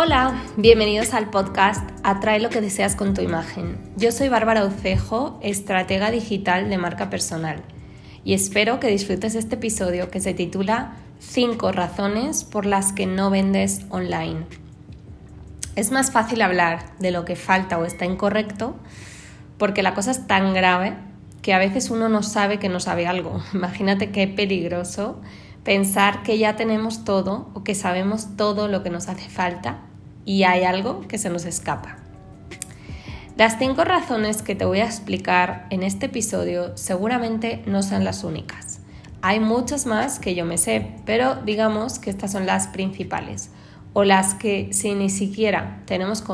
Hola, bienvenidos al podcast Atrae lo que deseas con tu imagen. Yo soy Bárbara Ucejo, estratega digital de marca personal, y espero que disfrutes este episodio que se titula 5 razones por las que no vendes online. Es más fácil hablar de lo que falta o está incorrecto porque la cosa es tan grave que a veces uno no sabe que no sabe algo. Imagínate qué peligroso pensar que ya tenemos todo o que sabemos todo lo que nos hace falta y hay algo que se nos escapa. Las cinco razones que te voy a explicar en este episodio seguramente no son las únicas. Hay muchas más que yo me sé, pero digamos que estas son las principales o las que si ni siquiera tenemos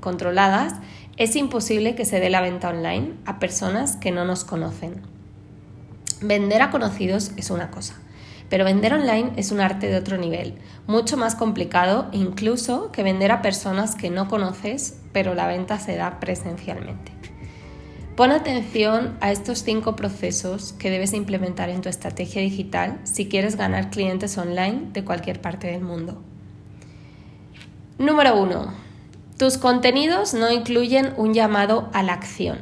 controladas, es imposible que se dé la venta online a personas que no nos conocen. Vender a conocidos es una cosa, pero vender online es un arte de otro nivel, mucho más complicado incluso que vender a personas que no conoces, pero la venta se da presencialmente. Pon atención a estos cinco procesos que debes implementar en tu estrategia digital si quieres ganar clientes online de cualquier parte del mundo. Número 1. Tus contenidos no incluyen un llamado a la acción.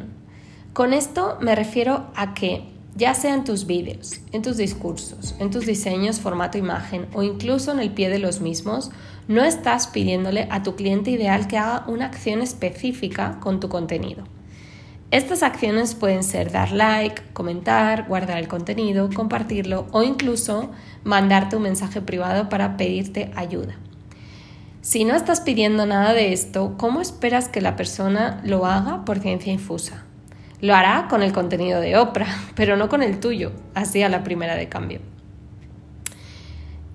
Con esto me refiero a que ya sea en tus vídeos, en tus discursos, en tus diseños, formato, imagen o incluso en el pie de los mismos, no estás pidiéndole a tu cliente ideal que haga una acción específica con tu contenido. Estas acciones pueden ser dar like, comentar, guardar el contenido, compartirlo o incluso mandarte un mensaje privado para pedirte ayuda. Si no estás pidiendo nada de esto, ¿cómo esperas que la persona lo haga por ciencia infusa? Lo hará con el contenido de Oprah, pero no con el tuyo, así a la primera de cambio.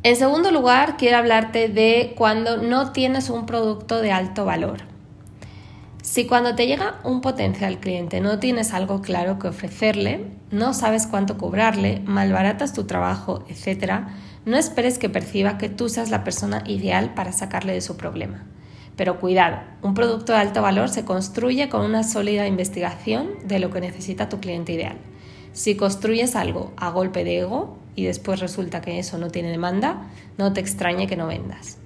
En segundo lugar, quiero hablarte de cuando no tienes un producto de alto valor. Si cuando te llega un potencial cliente no tienes algo claro que ofrecerle, no sabes cuánto cobrarle, malbaratas tu trabajo, etc., no esperes que perciba que tú seas la persona ideal para sacarle de su problema. Pero cuidado, un producto de alto valor se construye con una sólida investigación de lo que necesita tu cliente ideal. Si construyes algo a golpe de ego y después resulta que eso no tiene demanda, no te extrañe que no vendas.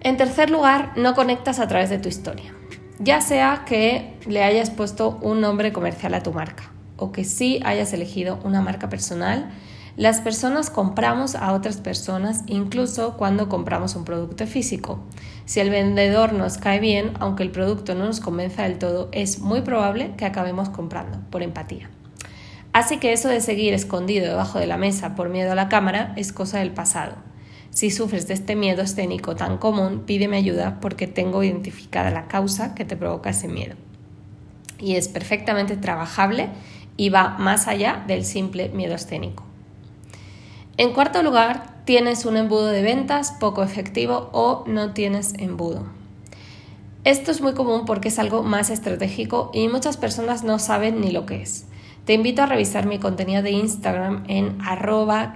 En tercer lugar, no conectas a través de tu historia. Ya sea que le hayas puesto un nombre comercial a tu marca o que sí hayas elegido una marca personal las personas compramos a otras personas incluso cuando compramos un producto físico. Si el vendedor nos cae bien, aunque el producto no nos convenza del todo, es muy probable que acabemos comprando por empatía. Así que eso de seguir escondido debajo de la mesa por miedo a la cámara es cosa del pasado. Si sufres de este miedo escénico tan común, pídeme ayuda porque tengo identificada la causa que te provoca ese miedo. Y es perfectamente trabajable y va más allá del simple miedo escénico. En cuarto lugar, tienes un embudo de ventas poco efectivo o no tienes embudo. Esto es muy común porque es algo más estratégico y muchas personas no saben ni lo que es. Te invito a revisar mi contenido de Instagram en arroba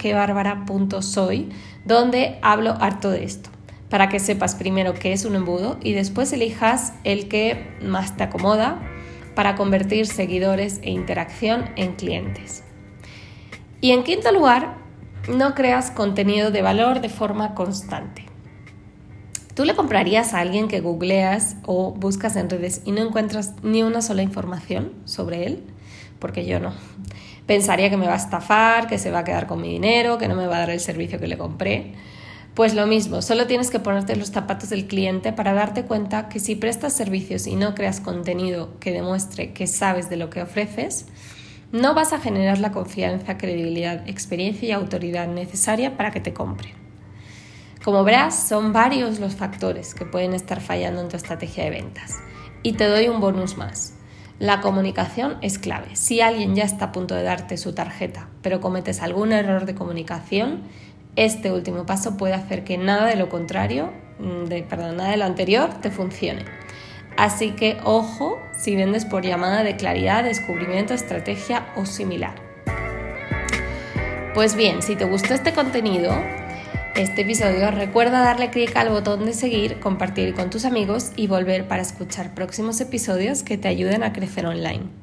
donde hablo harto de esto, para que sepas primero qué es un embudo y después elijas el que más te acomoda para convertir seguidores e interacción en clientes. Y en quinto lugar, no creas contenido de valor de forma constante. ¿Tú le comprarías a alguien que googleas o buscas en redes y no encuentras ni una sola información sobre él? Porque yo no. Pensaría que me va a estafar, que se va a quedar con mi dinero, que no me va a dar el servicio que le compré. Pues lo mismo, solo tienes que ponerte los zapatos del cliente para darte cuenta que si prestas servicios y no creas contenido que demuestre que sabes de lo que ofreces, no vas a generar la confianza, credibilidad, experiencia y autoridad necesaria para que te compren. Como verás, son varios los factores que pueden estar fallando en tu estrategia de ventas. Y te doy un bonus más. La comunicación es clave. Si alguien ya está a punto de darte su tarjeta, pero cometes algún error de comunicación, este último paso puede hacer que nada de lo contrario, mm, de, perdón, nada de lo anterior te funcione. Así que ojo si vendes por llamada de claridad, descubrimiento, estrategia o similar. Pues bien, si te gustó este contenido, este episodio, recuerda darle clic al botón de seguir, compartir con tus amigos y volver para escuchar próximos episodios que te ayuden a crecer online.